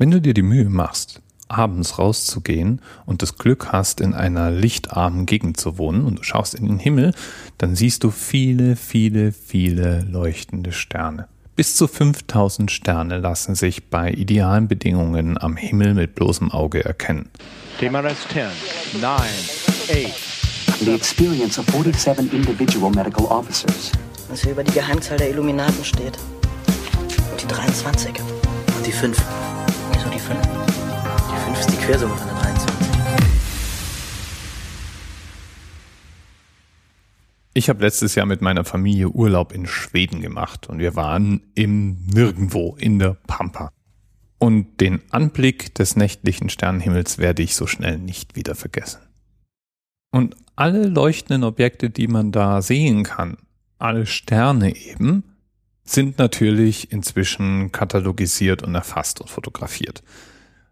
Wenn du dir die Mühe machst, abends rauszugehen und das Glück hast, in einer lichtarmen Gegend zu wohnen und du schaust in den Himmel, dann siehst du viele, viele, viele leuchtende Sterne. Bis zu 5000 Sterne lassen sich bei idealen Bedingungen am Himmel mit bloßem Auge erkennen. TMRS 10, 9, 8. The experience of 47 individual medical officers. Was hier über die Geheimzahl der Illuminaten steht. Und die 23. Und die 5. Wieso die 5? Die 5 ist die Quersumme von der 23. Ich habe letztes Jahr mit meiner Familie Urlaub in Schweden gemacht und wir waren im Nirgendwo in der Pampa. Und den Anblick des nächtlichen Sternenhimmels werde ich so schnell nicht wieder vergessen. Und alle leuchtenden Objekte, die man da sehen kann, alle Sterne eben, sind natürlich inzwischen katalogisiert und erfasst und fotografiert.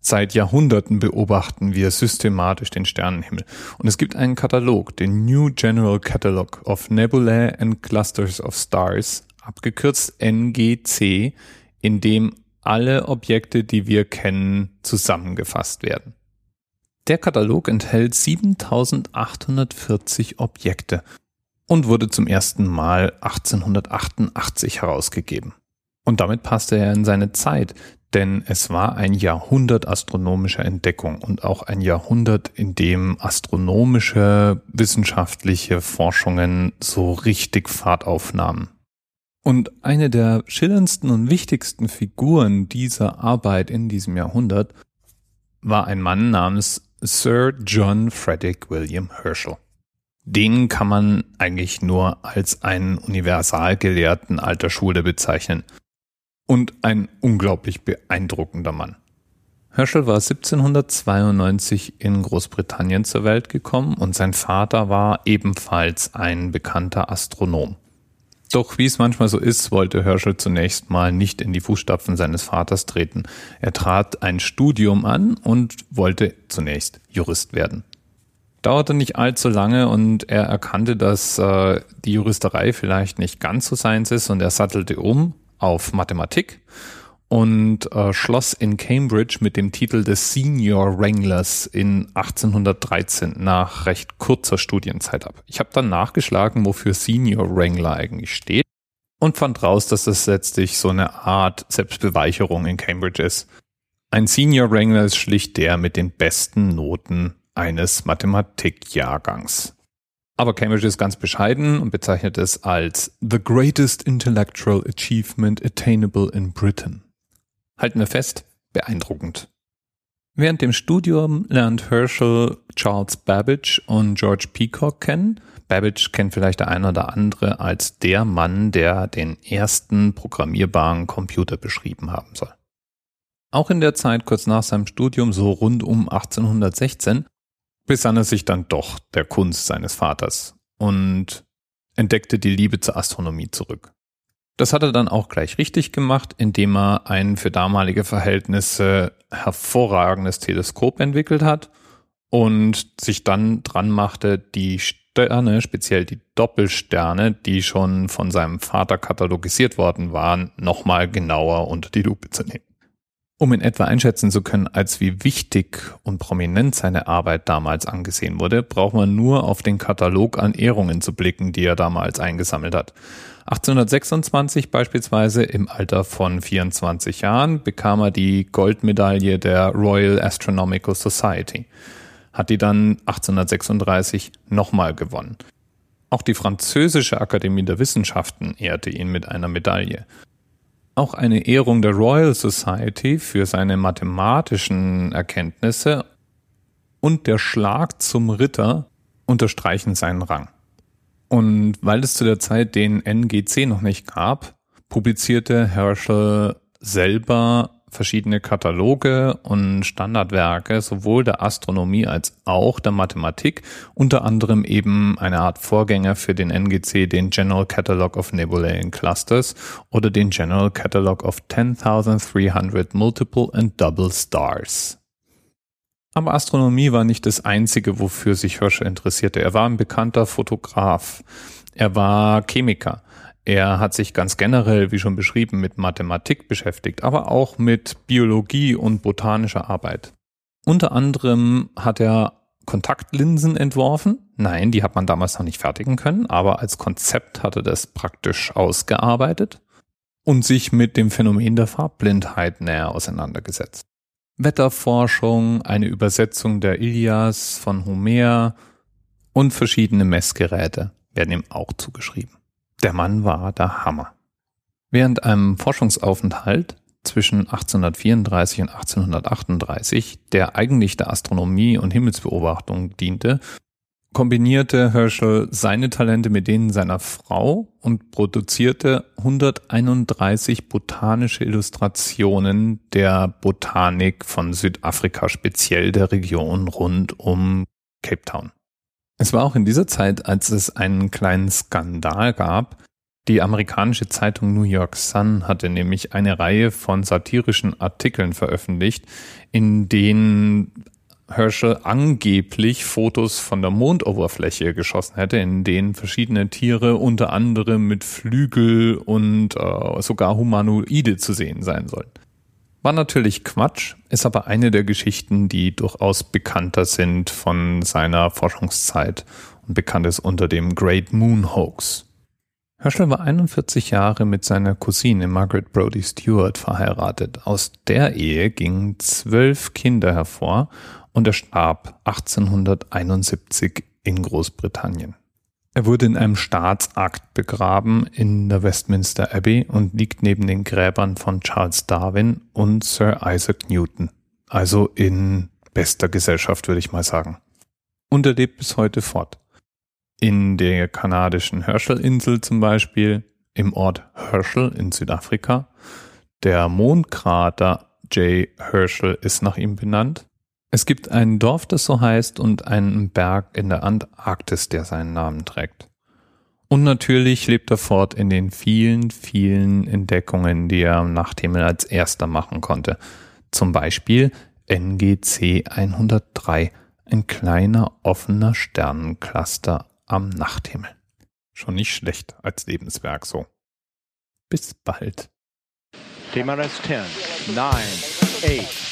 Seit Jahrhunderten beobachten wir systematisch den Sternenhimmel. Und es gibt einen Katalog, den New General Catalog of Nebulae and Clusters of Stars, abgekürzt NGC, in dem alle Objekte, die wir kennen, zusammengefasst werden. Der Katalog enthält 7840 Objekte und wurde zum ersten Mal 1888 herausgegeben. Und damit passte er in seine Zeit, denn es war ein Jahrhundert astronomischer Entdeckung und auch ein Jahrhundert, in dem astronomische wissenschaftliche Forschungen so richtig Fahrt aufnahmen. Und eine der schillerndsten und wichtigsten Figuren dieser Arbeit in diesem Jahrhundert war ein Mann namens Sir John Frederick William Herschel. Den kann man eigentlich nur als einen Universalgelehrten alter Schule bezeichnen und ein unglaublich beeindruckender Mann. Herschel war 1792 in Großbritannien zur Welt gekommen und sein Vater war ebenfalls ein bekannter Astronom. Doch wie es manchmal so ist, wollte Herschel zunächst mal nicht in die Fußstapfen seines Vaters treten. Er trat ein Studium an und wollte zunächst Jurist werden. Dauerte nicht allzu lange und er erkannte, dass äh, die Juristerei vielleicht nicht ganz so seins ist und er sattelte um auf Mathematik und äh, schloss in Cambridge mit dem Titel des Senior Wranglers in 1813 nach recht kurzer Studienzeit ab. Ich habe dann nachgeschlagen, wofür Senior Wrangler eigentlich steht und fand raus, dass das letztlich so eine Art Selbstbeweicherung in Cambridge ist. Ein Senior Wrangler ist schlicht der mit den besten Noten eines Mathematikjahrgangs. Aber Cambridge ist ganz bescheiden und bezeichnet es als the greatest intellectual achievement attainable in Britain. Halten wir fest, beeindruckend. Während dem Studium lernt Herschel Charles Babbage und George Peacock kennen. Babbage kennt vielleicht der eine oder andere als der Mann, der den ersten programmierbaren Computer beschrieben haben soll. Auch in der Zeit kurz nach seinem Studium, so rund um 1816, besann er sich dann doch der Kunst seines Vaters und entdeckte die Liebe zur Astronomie zurück. Das hat er dann auch gleich richtig gemacht, indem er ein für damalige Verhältnisse hervorragendes Teleskop entwickelt hat und sich dann dran machte, die Sterne, speziell die Doppelsterne, die schon von seinem Vater katalogisiert worden waren, nochmal genauer unter die Lupe zu nehmen. Um in etwa einschätzen zu können, als wie wichtig und prominent seine Arbeit damals angesehen wurde, braucht man nur auf den Katalog an Ehrungen zu blicken, die er damals eingesammelt hat. 1826 beispielsweise im Alter von 24 Jahren bekam er die Goldmedaille der Royal Astronomical Society, hat die dann 1836 nochmal gewonnen. Auch die französische Akademie der Wissenschaften ehrte ihn mit einer Medaille. Auch eine Ehrung der Royal Society für seine mathematischen Erkenntnisse und der Schlag zum Ritter unterstreichen seinen Rang. Und weil es zu der Zeit den NGC noch nicht gab, publizierte Herschel selber verschiedene Kataloge und Standardwerke sowohl der Astronomie als auch der Mathematik, unter anderem eben eine Art Vorgänger für den NGC, den General Catalog of Nebulae and Clusters oder den General Catalog of 10.300 Multiple and Double Stars. Aber Astronomie war nicht das Einzige, wofür sich Herschel interessierte. Er war ein bekannter Fotograf. Er war Chemiker. Er hat sich ganz generell, wie schon beschrieben, mit Mathematik beschäftigt, aber auch mit Biologie und botanischer Arbeit. Unter anderem hat er Kontaktlinsen entworfen. Nein, die hat man damals noch nicht fertigen können, aber als Konzept hat er das praktisch ausgearbeitet und sich mit dem Phänomen der Farbblindheit näher auseinandergesetzt. Wetterforschung, eine Übersetzung der Ilias von Homer und verschiedene Messgeräte werden ihm auch zugeschrieben. Der Mann war der Hammer. Während einem Forschungsaufenthalt zwischen 1834 und 1838, der eigentlich der Astronomie und Himmelsbeobachtung diente, kombinierte Herschel seine Talente mit denen seiner Frau und produzierte 131 botanische Illustrationen der Botanik von Südafrika, speziell der Region rund um Cape Town. Es war auch in dieser Zeit, als es einen kleinen Skandal gab. Die amerikanische Zeitung New York Sun hatte nämlich eine Reihe von satirischen Artikeln veröffentlicht, in denen Herschel angeblich Fotos von der Mondoberfläche geschossen hätte, in denen verschiedene Tiere unter anderem mit Flügel und äh, sogar Humanoide zu sehen sein sollen. War natürlich Quatsch, ist aber eine der Geschichten, die durchaus bekannter sind von seiner Forschungszeit und bekannt ist unter dem Great Moon Hoax. Herschel war 41 Jahre mit seiner Cousine Margaret Brody Stewart verheiratet. Aus der Ehe gingen zwölf Kinder hervor und er starb 1871 in Großbritannien. Er wurde in einem Staatsakt begraben in der Westminster Abbey und liegt neben den Gräbern von Charles Darwin und Sir Isaac Newton. Also in bester Gesellschaft, würde ich mal sagen. Und er lebt bis heute fort. In der kanadischen Herschel-Insel zum Beispiel, im Ort Herschel in Südafrika. Der Mondkrater J. Herschel ist nach ihm benannt. Es gibt ein Dorf, das so heißt, und einen Berg in der Antarktis, der seinen Namen trägt. Und natürlich lebt er fort in den vielen, vielen Entdeckungen, die er am Nachthimmel als erster machen konnte. Zum Beispiel NGC 103, ein kleiner offener Sternencluster am Nachthimmel. Schon nicht schlecht als Lebenswerk so. Bis bald. TMRS 10, 9, 8,